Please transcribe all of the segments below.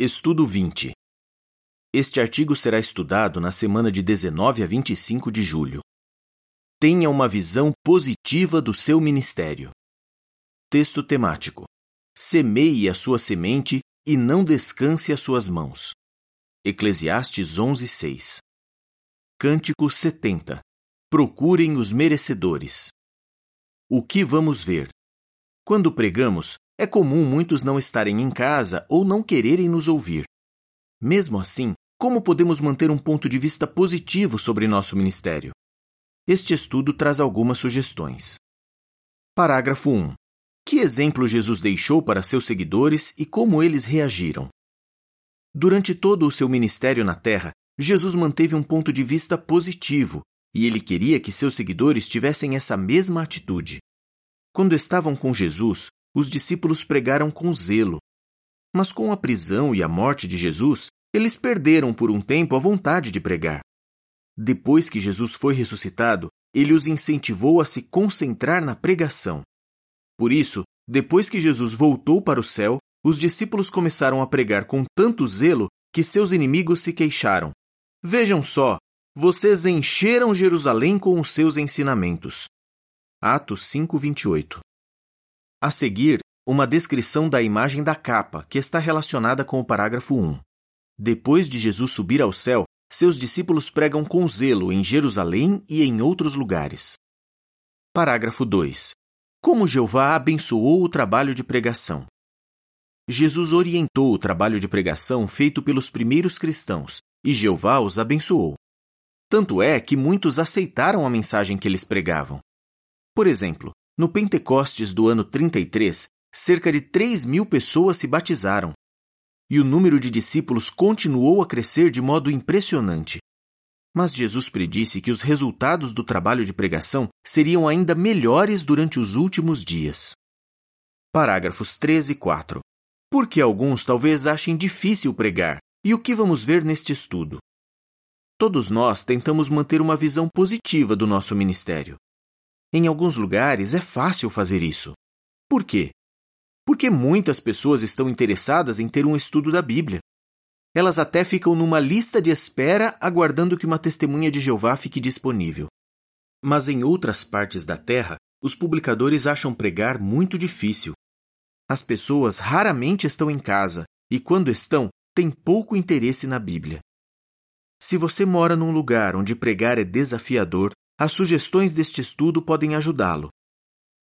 Estudo 20. Este artigo será estudado na semana de 19 a 25 de julho. Tenha uma visão positiva do seu ministério. Texto temático: Semeie a sua semente e não descanse as suas mãos. Eclesiastes 11:6. Cântico 70. Procurem os merecedores. O que vamos ver? Quando pregamos, é comum muitos não estarem em casa ou não quererem nos ouvir. Mesmo assim, como podemos manter um ponto de vista positivo sobre nosso ministério? Este estudo traz algumas sugestões. Parágrafo 1. Que exemplo Jesus deixou para seus seguidores e como eles reagiram? Durante todo o seu ministério na Terra, Jesus manteve um ponto de vista positivo e ele queria que seus seguidores tivessem essa mesma atitude. Quando estavam com Jesus, os discípulos pregaram com zelo. Mas com a prisão e a morte de Jesus, eles perderam por um tempo a vontade de pregar. Depois que Jesus foi ressuscitado, ele os incentivou a se concentrar na pregação. Por isso, depois que Jesus voltou para o céu, os discípulos começaram a pregar com tanto zelo que seus inimigos se queixaram. Vejam só, vocês encheram Jerusalém com os seus ensinamentos. Atos 5:28 a seguir, uma descrição da imagem da capa, que está relacionada com o parágrafo 1. Depois de Jesus subir ao céu, seus discípulos pregam com zelo em Jerusalém e em outros lugares. Parágrafo 2. Como Jeová abençoou o trabalho de pregação? Jesus orientou o trabalho de pregação feito pelos primeiros cristãos e Jeová os abençoou. Tanto é que muitos aceitaram a mensagem que eles pregavam. Por exemplo, no Pentecostes do ano 33, cerca de 3 mil pessoas se batizaram. E o número de discípulos continuou a crescer de modo impressionante. Mas Jesus predisse que os resultados do trabalho de pregação seriam ainda melhores durante os últimos dias. Parágrafos 13 e 4. Porque alguns talvez achem difícil pregar, e o que vamos ver neste estudo? Todos nós tentamos manter uma visão positiva do nosso ministério. Em alguns lugares é fácil fazer isso. Por quê? Porque muitas pessoas estão interessadas em ter um estudo da Bíblia. Elas até ficam numa lista de espera aguardando que uma testemunha de Jeová fique disponível. Mas em outras partes da terra, os publicadores acham pregar muito difícil. As pessoas raramente estão em casa e, quando estão, têm pouco interesse na Bíblia. Se você mora num lugar onde pregar é desafiador, as sugestões deste estudo podem ajudá-lo.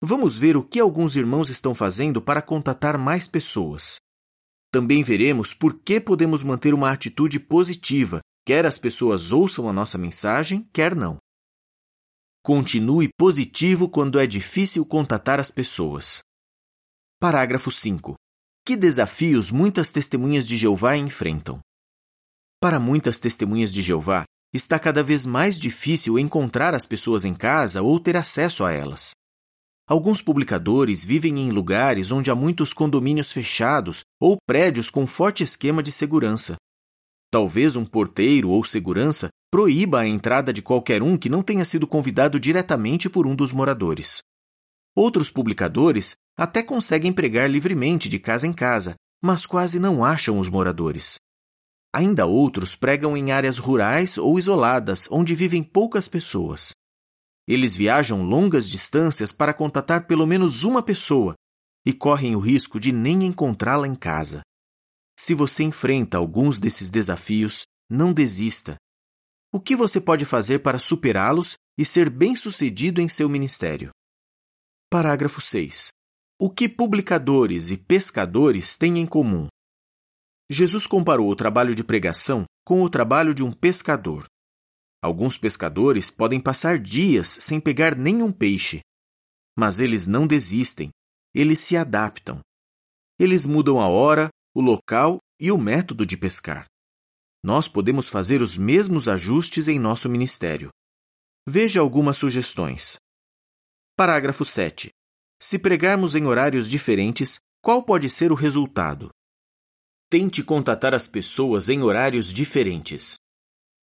Vamos ver o que alguns irmãos estão fazendo para contatar mais pessoas. Também veremos por que podemos manter uma atitude positiva, quer as pessoas ouçam a nossa mensagem, quer não. Continue positivo quando é difícil contatar as pessoas. Parágrafo 5. Que desafios muitas testemunhas de Jeová enfrentam? Para muitas testemunhas de Jeová, está cada vez mais difícil encontrar as pessoas em casa ou ter acesso a elas. Alguns publicadores vivem em lugares onde há muitos condomínios fechados ou prédios com forte esquema de segurança. Talvez um porteiro ou segurança proíba a entrada de qualquer um que não tenha sido convidado diretamente por um dos moradores. Outros publicadores até conseguem pregar livremente de casa em casa, mas quase não acham os moradores. Ainda outros pregam em áreas rurais ou isoladas, onde vivem poucas pessoas. Eles viajam longas distâncias para contatar pelo menos uma pessoa e correm o risco de nem encontrá-la em casa. Se você enfrenta alguns desses desafios, não desista. O que você pode fazer para superá-los e ser bem-sucedido em seu ministério? Parágrafo 6. O que publicadores e pescadores têm em comum? Jesus comparou o trabalho de pregação com o trabalho de um pescador. Alguns pescadores podem passar dias sem pegar nenhum peixe. Mas eles não desistem, eles se adaptam. Eles mudam a hora, o local e o método de pescar. Nós podemos fazer os mesmos ajustes em nosso ministério. Veja algumas sugestões. Parágrafo 7. Se pregarmos em horários diferentes, qual pode ser o resultado? Tente contatar as pessoas em horários diferentes.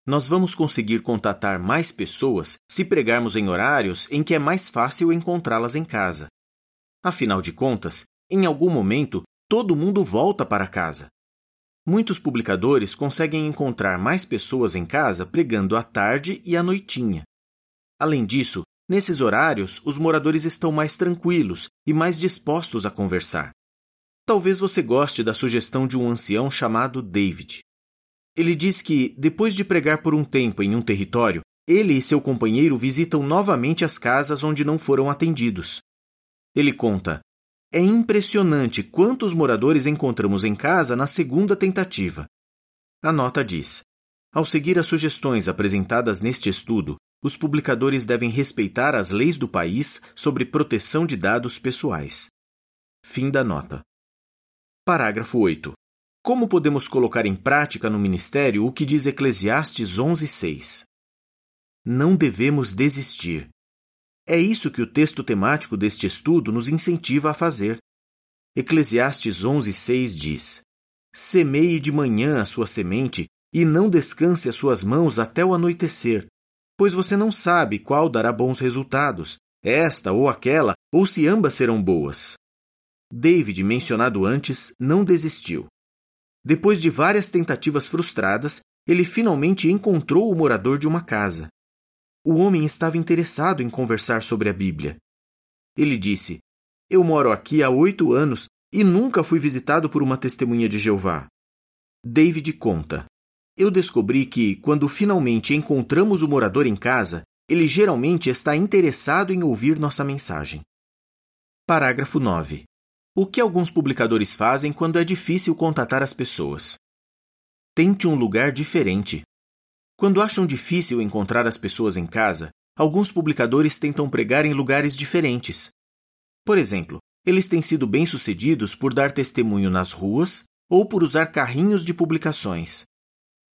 Nós vamos conseguir contatar mais pessoas se pregarmos em horários em que é mais fácil encontrá-las em casa. Afinal de contas, em algum momento, todo mundo volta para casa. muitos publicadores conseguem encontrar mais pessoas em casa pregando à tarde e à noitinha. Além disso, nesses horários, os moradores estão mais tranquilos e mais dispostos a conversar. Talvez você goste da sugestão de um ancião chamado David. Ele diz que, depois de pregar por um tempo em um território, ele e seu companheiro visitam novamente as casas onde não foram atendidos. Ele conta: É impressionante quantos moradores encontramos em casa na segunda tentativa. A nota diz: Ao seguir as sugestões apresentadas neste estudo, os publicadores devem respeitar as leis do país sobre proteção de dados pessoais. Fim da nota. Parágrafo 8. Como podemos colocar em prática no ministério o que diz Eclesiastes 11:6? Não devemos desistir. É isso que o texto temático deste estudo nos incentiva a fazer. Eclesiastes 11:6 diz: Semeie de manhã a sua semente e não descanse as suas mãos até o anoitecer, pois você não sabe qual dará bons resultados, esta ou aquela, ou se ambas serão boas. David, mencionado antes, não desistiu. Depois de várias tentativas frustradas, ele finalmente encontrou o morador de uma casa. O homem estava interessado em conversar sobre a Bíblia. Ele disse: Eu moro aqui há oito anos e nunca fui visitado por uma testemunha de Jeová. David conta: Eu descobri que, quando finalmente encontramos o morador em casa, ele geralmente está interessado em ouvir nossa mensagem. Parágrafo 9. O que alguns publicadores fazem quando é difícil contatar as pessoas? Tente um lugar diferente. Quando acham difícil encontrar as pessoas em casa, alguns publicadores tentam pregar em lugares diferentes. Por exemplo, eles têm sido bem-sucedidos por dar testemunho nas ruas ou por usar carrinhos de publicações.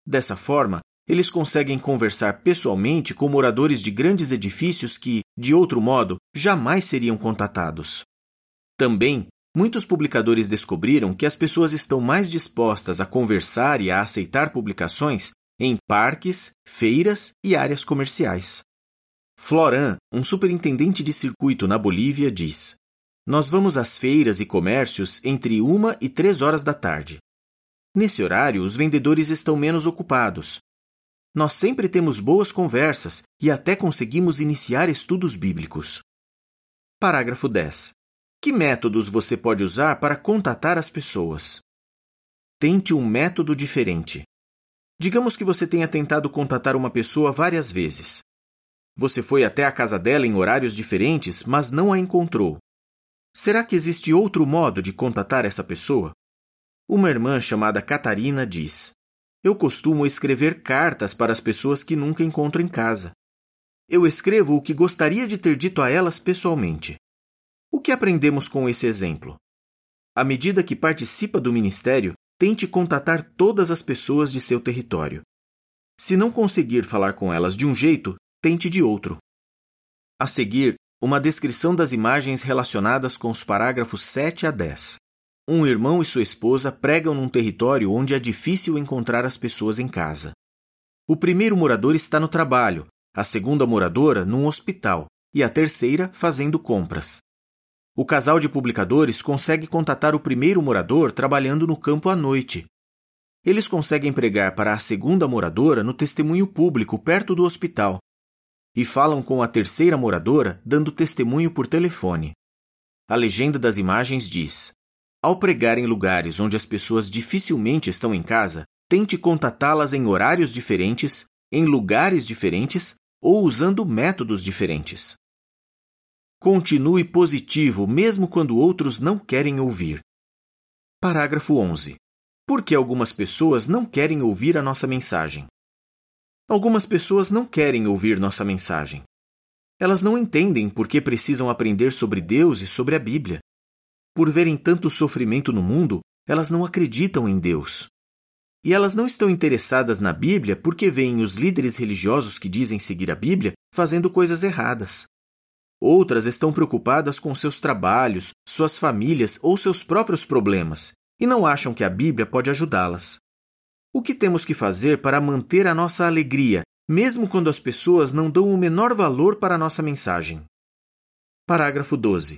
Dessa forma, eles conseguem conversar pessoalmente com moradores de grandes edifícios que, de outro modo, jamais seriam contatados. Também, Muitos publicadores descobriram que as pessoas estão mais dispostas a conversar e a aceitar publicações em parques, feiras e áreas comerciais. Floran, um superintendente de circuito na Bolívia, diz: Nós vamos às feiras e comércios entre uma e três horas da tarde. Nesse horário, os vendedores estão menos ocupados. Nós sempre temos boas conversas e até conseguimos iniciar estudos bíblicos. Parágrafo 10. Que métodos você pode usar para contatar as pessoas? Tente um método diferente. Digamos que você tenha tentado contatar uma pessoa várias vezes. Você foi até a casa dela em horários diferentes, mas não a encontrou. Será que existe outro modo de contatar essa pessoa? Uma irmã chamada Catarina diz: Eu costumo escrever cartas para as pessoas que nunca encontro em casa. Eu escrevo o que gostaria de ter dito a elas pessoalmente. O que aprendemos com esse exemplo? À medida que participa do ministério, tente contatar todas as pessoas de seu território. Se não conseguir falar com elas de um jeito, tente de outro. A seguir, uma descrição das imagens relacionadas com os parágrafos 7 a 10. Um irmão e sua esposa pregam num território onde é difícil encontrar as pessoas em casa. O primeiro morador está no trabalho, a segunda moradora num hospital e a terceira fazendo compras. O casal de publicadores consegue contatar o primeiro morador trabalhando no campo à noite. Eles conseguem pregar para a segunda moradora no testemunho público perto do hospital. E falam com a terceira moradora dando testemunho por telefone. A legenda das imagens diz: Ao pregar em lugares onde as pessoas dificilmente estão em casa, tente contatá-las em horários diferentes, em lugares diferentes ou usando métodos diferentes. Continue positivo mesmo quando outros não querem ouvir. Parágrafo 11. Por que algumas pessoas não querem ouvir a nossa mensagem? Algumas pessoas não querem ouvir nossa mensagem. Elas não entendem por que precisam aprender sobre Deus e sobre a Bíblia. Por verem tanto sofrimento no mundo, elas não acreditam em Deus. E elas não estão interessadas na Bíblia porque veem os líderes religiosos que dizem seguir a Bíblia fazendo coisas erradas. Outras estão preocupadas com seus trabalhos, suas famílias ou seus próprios problemas e não acham que a Bíblia pode ajudá-las. O que temos que fazer para manter a nossa alegria, mesmo quando as pessoas não dão o menor valor para a nossa mensagem? Parágrafo 12.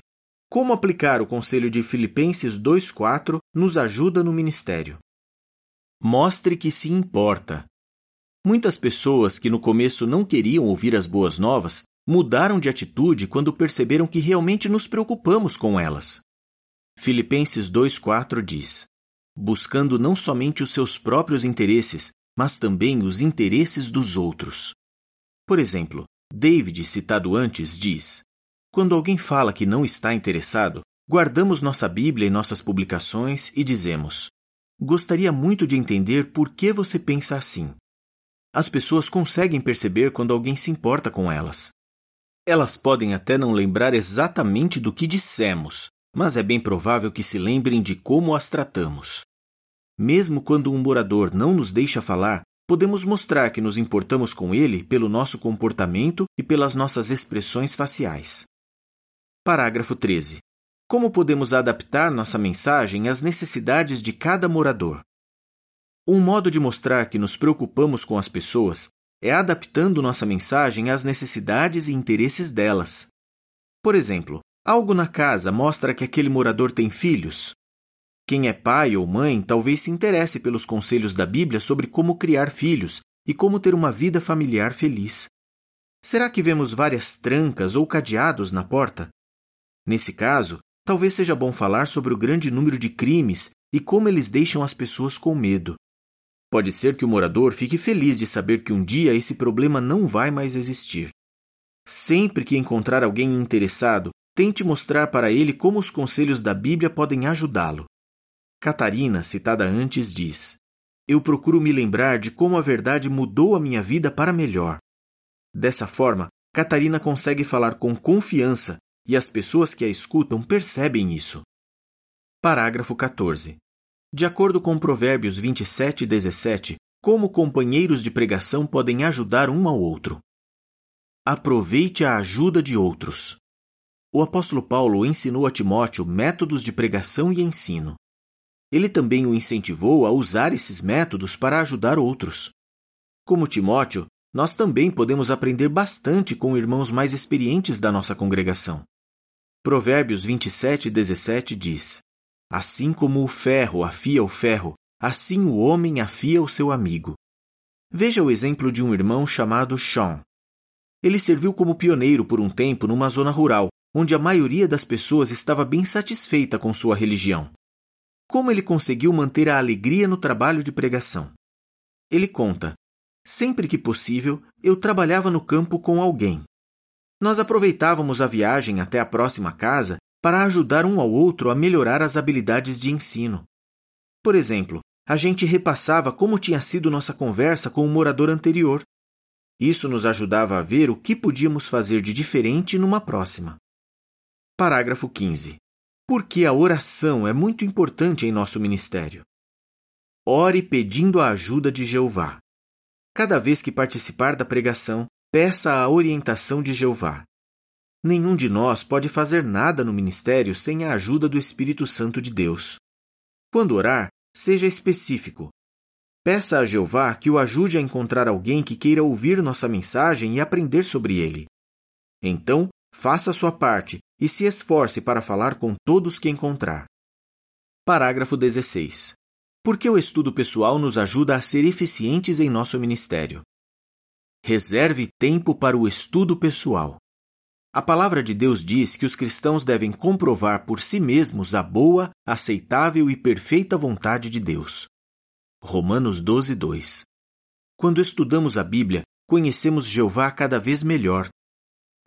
Como aplicar o conselho de Filipenses 2,4 nos ajuda no ministério? Mostre que se importa. Muitas pessoas que no começo não queriam ouvir as boas novas mudaram de atitude quando perceberam que realmente nos preocupamos com elas. Filipenses 2,4 diz: Buscando não somente os seus próprios interesses, mas também os interesses dos outros. Por exemplo, David, citado antes, diz: Quando alguém fala que não está interessado, guardamos nossa Bíblia e nossas publicações e dizemos: Gostaria muito de entender por que você pensa assim. As pessoas conseguem perceber quando alguém se importa com elas. Elas podem até não lembrar exatamente do que dissemos, mas é bem provável que se lembrem de como as tratamos. Mesmo quando um morador não nos deixa falar, podemos mostrar que nos importamos com ele pelo nosso comportamento e pelas nossas expressões faciais. Parágrafo 13. Como podemos adaptar nossa mensagem às necessidades de cada morador? Um modo de mostrar que nos preocupamos com as pessoas é adaptando nossa mensagem às necessidades e interesses delas. Por exemplo, algo na casa mostra que aquele morador tem filhos. Quem é pai ou mãe talvez se interesse pelos conselhos da Bíblia sobre como criar filhos e como ter uma vida familiar feliz. Será que vemos várias trancas ou cadeados na porta? Nesse caso, talvez seja bom falar sobre o grande número de crimes e como eles deixam as pessoas com medo. Pode ser que o morador fique feliz de saber que um dia esse problema não vai mais existir. Sempre que encontrar alguém interessado, tente mostrar para ele como os conselhos da Bíblia podem ajudá-lo. Catarina, citada antes, diz: Eu procuro me lembrar de como a verdade mudou a minha vida para melhor. Dessa forma, Catarina consegue falar com confiança e as pessoas que a escutam percebem isso. Parágrafo 14. De acordo com Provérbios 27 e 17, como companheiros de pregação podem ajudar um ao outro. Aproveite a ajuda de outros. O apóstolo Paulo ensinou a Timóteo métodos de pregação e ensino. Ele também o incentivou a usar esses métodos para ajudar outros. Como Timóteo, nós também podemos aprender bastante com irmãos mais experientes da nossa congregação. Provérbios 27 e 17 diz: Assim como o ferro afia o ferro, assim o homem afia o seu amigo. Veja o exemplo de um irmão chamado Sean. Ele serviu como pioneiro por um tempo numa zona rural, onde a maioria das pessoas estava bem satisfeita com sua religião. Como ele conseguiu manter a alegria no trabalho de pregação? Ele conta: Sempre que possível, eu trabalhava no campo com alguém. Nós aproveitávamos a viagem até a próxima casa para ajudar um ao outro a melhorar as habilidades de ensino. Por exemplo, a gente repassava como tinha sido nossa conversa com o morador anterior. Isso nos ajudava a ver o que podíamos fazer de diferente numa próxima. Parágrafo 15. Porque a oração é muito importante em nosso ministério. Ore pedindo a ajuda de Jeová. Cada vez que participar da pregação, peça a orientação de Jeová. Nenhum de nós pode fazer nada no ministério sem a ajuda do Espírito Santo de Deus. Quando orar, seja específico. Peça a Jeová que o ajude a encontrar alguém que queira ouvir nossa mensagem e aprender sobre ele. Então, faça sua parte e se esforce para falar com todos que encontrar. Parágrafo 16. Porque o estudo pessoal nos ajuda a ser eficientes em nosso ministério. Reserve tempo para o estudo pessoal. A palavra de Deus diz que os cristãos devem comprovar por si mesmos a boa, aceitável e perfeita vontade de Deus. Romanos 12, 2. Quando estudamos a Bíblia, conhecemos Jeová cada vez melhor.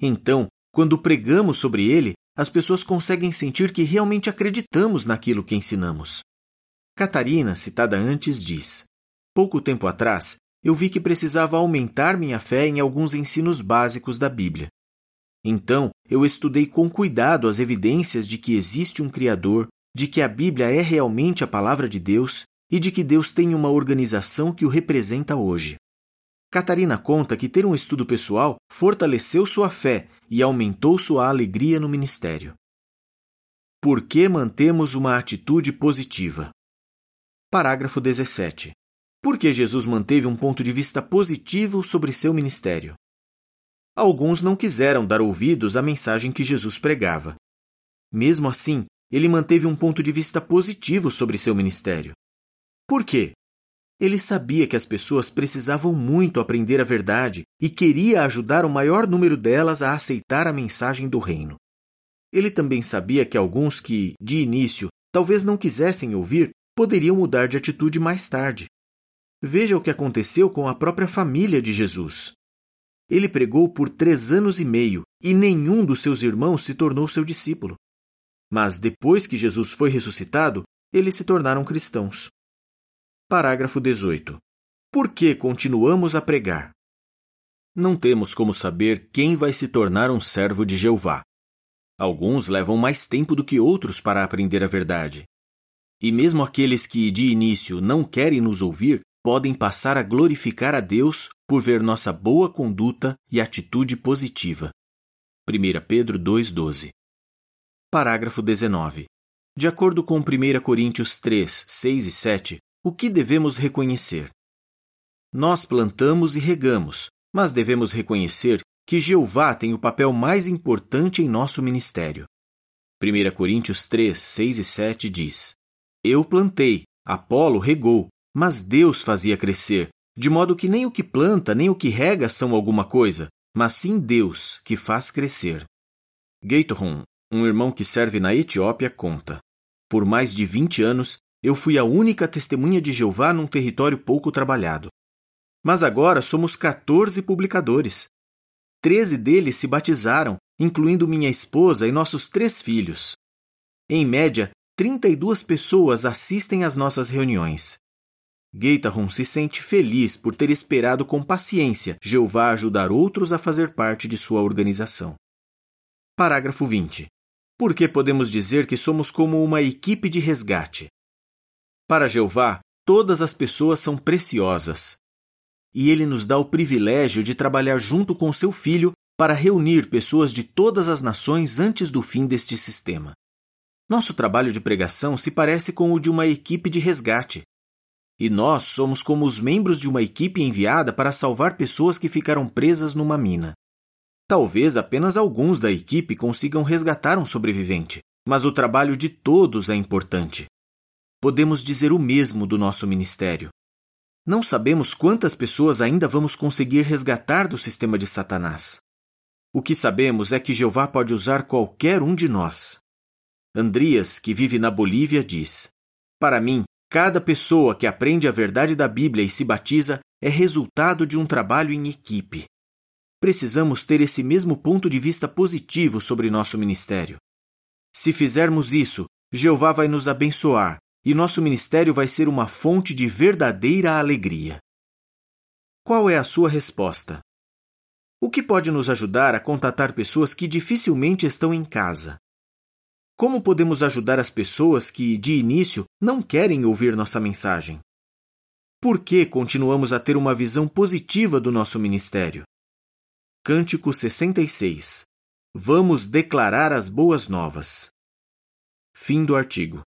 Então, quando pregamos sobre ele, as pessoas conseguem sentir que realmente acreditamos naquilo que ensinamos. Catarina, citada antes, diz: Pouco tempo atrás, eu vi que precisava aumentar minha fé em alguns ensinos básicos da Bíblia. Então, eu estudei com cuidado as evidências de que existe um Criador, de que a Bíblia é realmente a palavra de Deus e de que Deus tem uma organização que o representa hoje. Catarina conta que ter um estudo pessoal fortaleceu sua fé e aumentou sua alegria no ministério. Por que mantemos uma atitude positiva? Parágrafo 17. Por que Jesus manteve um ponto de vista positivo sobre seu ministério? Alguns não quiseram dar ouvidos à mensagem que Jesus pregava. Mesmo assim, ele manteve um ponto de vista positivo sobre seu ministério. Por quê? Ele sabia que as pessoas precisavam muito aprender a verdade e queria ajudar o maior número delas a aceitar a mensagem do reino. Ele também sabia que alguns que, de início, talvez não quisessem ouvir, poderiam mudar de atitude mais tarde. Veja o que aconteceu com a própria família de Jesus. Ele pregou por três anos e meio e nenhum dos seus irmãos se tornou seu discípulo. Mas depois que Jesus foi ressuscitado, eles se tornaram cristãos. Parágrafo 18. Por que continuamos a pregar? Não temos como saber quem vai se tornar um servo de Jeová. Alguns levam mais tempo do que outros para aprender a verdade. E mesmo aqueles que, de início, não querem nos ouvir, podem passar a glorificar a Deus por ver nossa boa conduta e atitude positiva. 1 Pedro 2,12 Parágrafo 19. De acordo com 1 Coríntios 3, 6 e 7, o que devemos reconhecer? Nós plantamos e regamos, mas devemos reconhecer que Jeová tem o papel mais importante em nosso ministério. 1 Coríntios 3, 6 e 7 diz: Eu plantei, Apolo regou, mas Deus fazia crescer, de modo que nem o que planta nem o que rega são alguma coisa, mas sim Deus que faz crescer. Gatorham, um irmão que serve na Etiópia, conta: Por mais de 20 anos, eu fui a única testemunha de Jeová num território pouco trabalhado. Mas agora somos 14 publicadores. Treze deles se batizaram, incluindo minha esposa e nossos três filhos. Em média, 32 pessoas assistem às nossas reuniões. Gaitahon se sente feliz por ter esperado com paciência Jeová ajudar outros a fazer parte de sua organização. Parágrafo 20. Por que podemos dizer que somos como uma equipe de resgate? Para Jeová, todas as pessoas são preciosas. E ele nos dá o privilégio de trabalhar junto com seu filho para reunir pessoas de todas as nações antes do fim deste sistema. Nosso trabalho de pregação se parece com o de uma equipe de resgate. E nós somos como os membros de uma equipe enviada para salvar pessoas que ficaram presas numa mina. Talvez apenas alguns da equipe consigam resgatar um sobrevivente, mas o trabalho de todos é importante podemos dizer o mesmo do nosso ministério. Não sabemos quantas pessoas ainda vamos conseguir resgatar do sistema de Satanás. O que sabemos é que Jeová pode usar qualquer um de nós. Andrias, que vive na Bolívia, diz: Para mim, cada pessoa que aprende a verdade da Bíblia e se batiza é resultado de um trabalho em equipe. Precisamos ter esse mesmo ponto de vista positivo sobre nosso ministério. Se fizermos isso, Jeová vai nos abençoar e nosso ministério vai ser uma fonte de verdadeira alegria. Qual é a sua resposta? O que pode nos ajudar a contatar pessoas que dificilmente estão em casa? Como podemos ajudar as pessoas que, de início, não querem ouvir nossa mensagem? Por que continuamos a ter uma visão positiva do nosso ministério? Cântico 66 Vamos declarar as boas novas. Fim do artigo.